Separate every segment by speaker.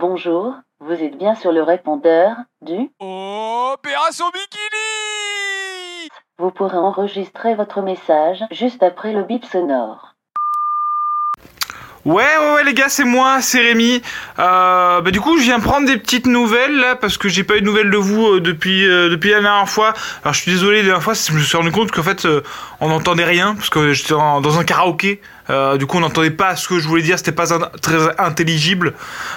Speaker 1: Bonjour, vous êtes bien sur le répondeur du
Speaker 2: Opération Bikini
Speaker 1: Vous pourrez enregistrer votre message juste après le bip sonore.
Speaker 3: Ouais, ouais, ouais, les gars, c'est moi, c'est Rémi. Euh, bah, du coup, je viens prendre des petites nouvelles là parce que j'ai pas eu de nouvelles de vous euh, depuis euh, depuis la dernière fois. Alors, je suis désolé, la dernière fois, je me suis rendu compte qu'en fait, euh, on n'entendait rien parce que j'étais dans un karaoké. Euh, du coup, on n'entendait pas ce que je voulais dire, c'était pas très intelligible.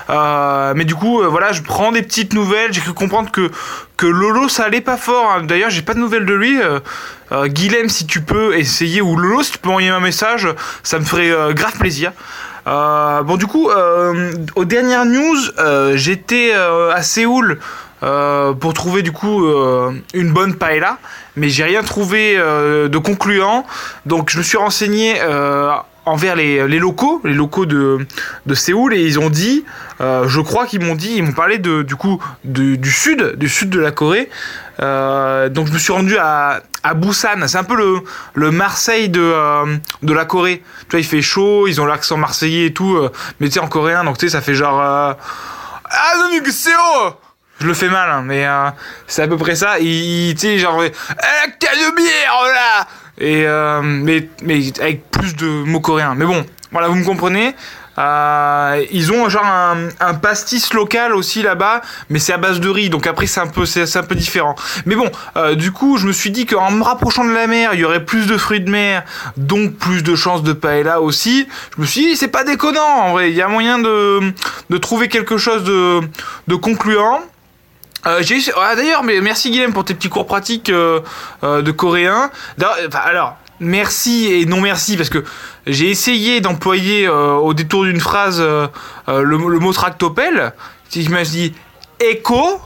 Speaker 3: Euh, mais du coup, euh, voilà, je prends des petites nouvelles. J'ai cru comprendre que que Lolo, ça allait pas fort. hein. D'ailleurs, j'ai pas de nouvelles de lui. Guilhem, si tu peux essayer, ou Lolo, si tu peux envoyer un message, ça me ferait grave plaisir. Bon, du coup, aux dernières news, j'étais à Séoul pour trouver du coup une bonne paella, mais j'ai rien trouvé de concluant. Donc, je me suis renseigné envers les, les locaux, les locaux de, de Séoul, et ils ont dit, euh, je crois qu'ils m'ont dit, ils m'ont parlé de, du coup du, sud, du sud de la Corée. Euh, donc, je me suis rendu à, à Busan. C'est un peu le, le Marseille de, euh, de la Corée. Tu vois, il fait chaud, ils ont l'accent marseillais et tout, euh, mais tu sais, en coréen, donc tu sais, ça fait genre. Euh, ah non, mais c'est haut Je le fais mal, hein, mais euh, c'est à peu près ça. Il, tu sais, genre. Eh, bière, là Euh, mais, avec plus de mots coréens. Mais bon, voilà, vous me comprenez. Euh, ils ont genre un, pastis local aussi là-bas, mais c'est à base de riz, donc après c'est un peu c'est un peu différent. Mais bon, euh, du coup, je me suis dit qu'en me rapprochant de la mer, il y aurait plus de fruits de mer, donc plus de chances de paella aussi. Je me suis dit c'est pas déconnant en vrai, il y a moyen de de trouver quelque chose de de concluant. Euh, ah, D'ailleurs, mais merci Guillaume pour tes petits cours pratiques euh, euh, de coréen. Alors, merci et non merci parce que j'ai essayé d'employer euh, au détour d'une phrase le, mot tractopelle. Si je me dit écho,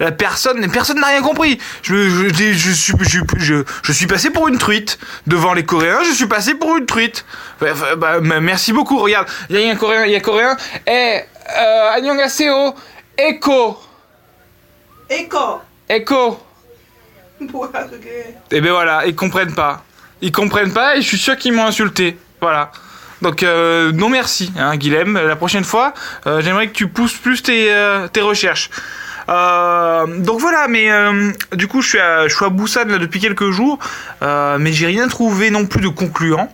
Speaker 3: la personne, personne n'a rien compris. Je, suis, passé pour une truite devant les Coréens. Je suis passé pour une truite. Bah, bah, merci beaucoup. Regarde, il y a un Coréen, il y a un Coréen. Eh, hey, euh, écho.
Speaker 4: Écho.
Speaker 3: Écho. et eh ben voilà, ils comprennent pas. Ils comprennent pas et je suis sûr qu'ils m'ont insulté. Voilà. Donc euh, non merci, hein, Guilhem. La prochaine fois, euh, j'aimerais que tu pousses plus tes, euh, recherches. donc voilà, mais du coup je suis à, je depuis quelques jours, mais j'ai rien trouvé non plus de concluant.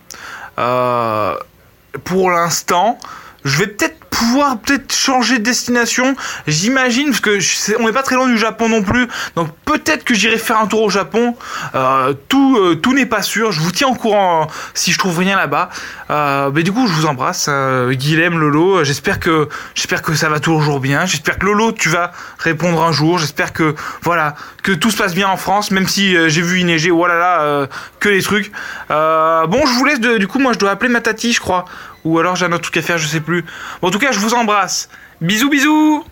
Speaker 3: pour l'instant, je vais peut-être pouvoir peut-être changer de destination, j'imagine, parce que on n'est pas très loin du Japon non plus, donc peut-être que j'irai faire un tour au Japon. Euh, tout euh, tout n'est pas sûr, je vous tiens au courant euh, si je trouve rien là-bas. Euh, mais du coup, je vous embrasse, euh, Guilhem, Lolo. J'espère que j'espère que ça va toujours bien. J'espère que Lolo, tu vas répondre un jour. J'espère que voilà que tout se passe bien en France, même si euh, j'ai vu y neiger. Voilà là, euh, que les trucs. Bon, je vous laisse. De, du coup, moi, je dois appeler ma tati, je crois. Ou alors j'ai un autre truc à faire, je sais plus. En tout cas, je vous embrasse. Bisous, bisous